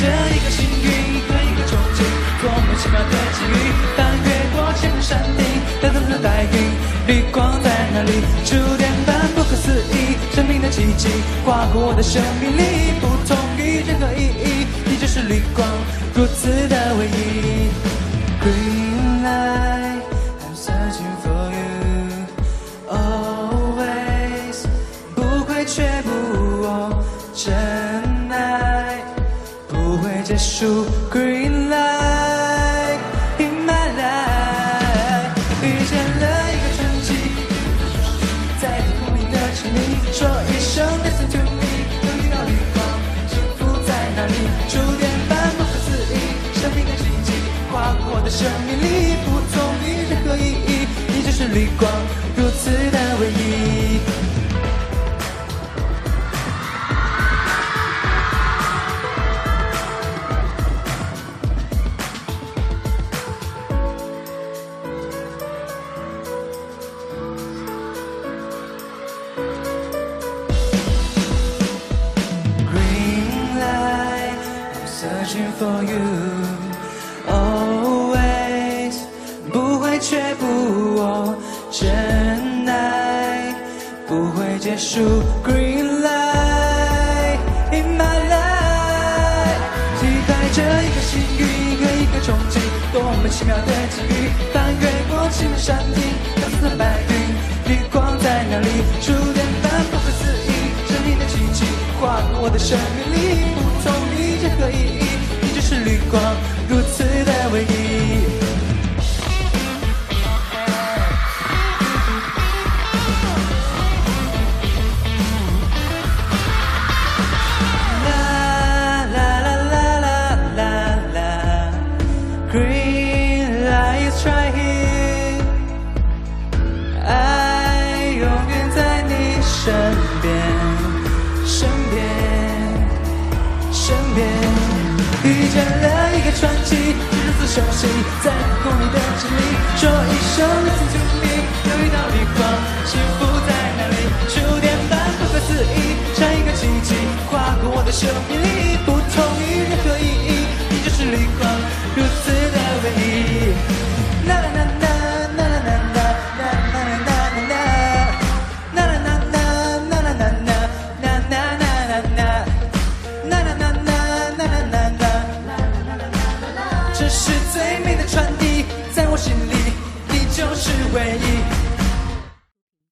这一个幸运和一个憧憬，多么奇妙的际遇！翻越过千层山顶，带走了白云，绿光在哪里？触电般不可思议，生命的奇迹划过我的生命里，不同于任何意义，你就是绿光，如此的唯一。Green light, I'm searching for you, always 不会却步哦，真不会结束。Green light in my life，遇见了一个传奇，在天空里的城里，说一声 Listen to me，又遇到绿光，幸福在哪里？触电般不可思议，生命的奇迹划过我的生命里，不同于任何意义，你就是绿光，如此 for you. Always 不会却步我，真爱不会结束。Green light in my life，期待着一个幸运和一个憧憬，多么奇妙的际遇！翻越过千面山顶，蓝色的白云，绿光在哪里？触电般不可思议，是你的奇迹划过我的生命，Green light is right 爱永远在你身边，身边，身边。遇见了一个传奇，如此熟悉，在天空里的真理，说一声 Listen to me，最美的传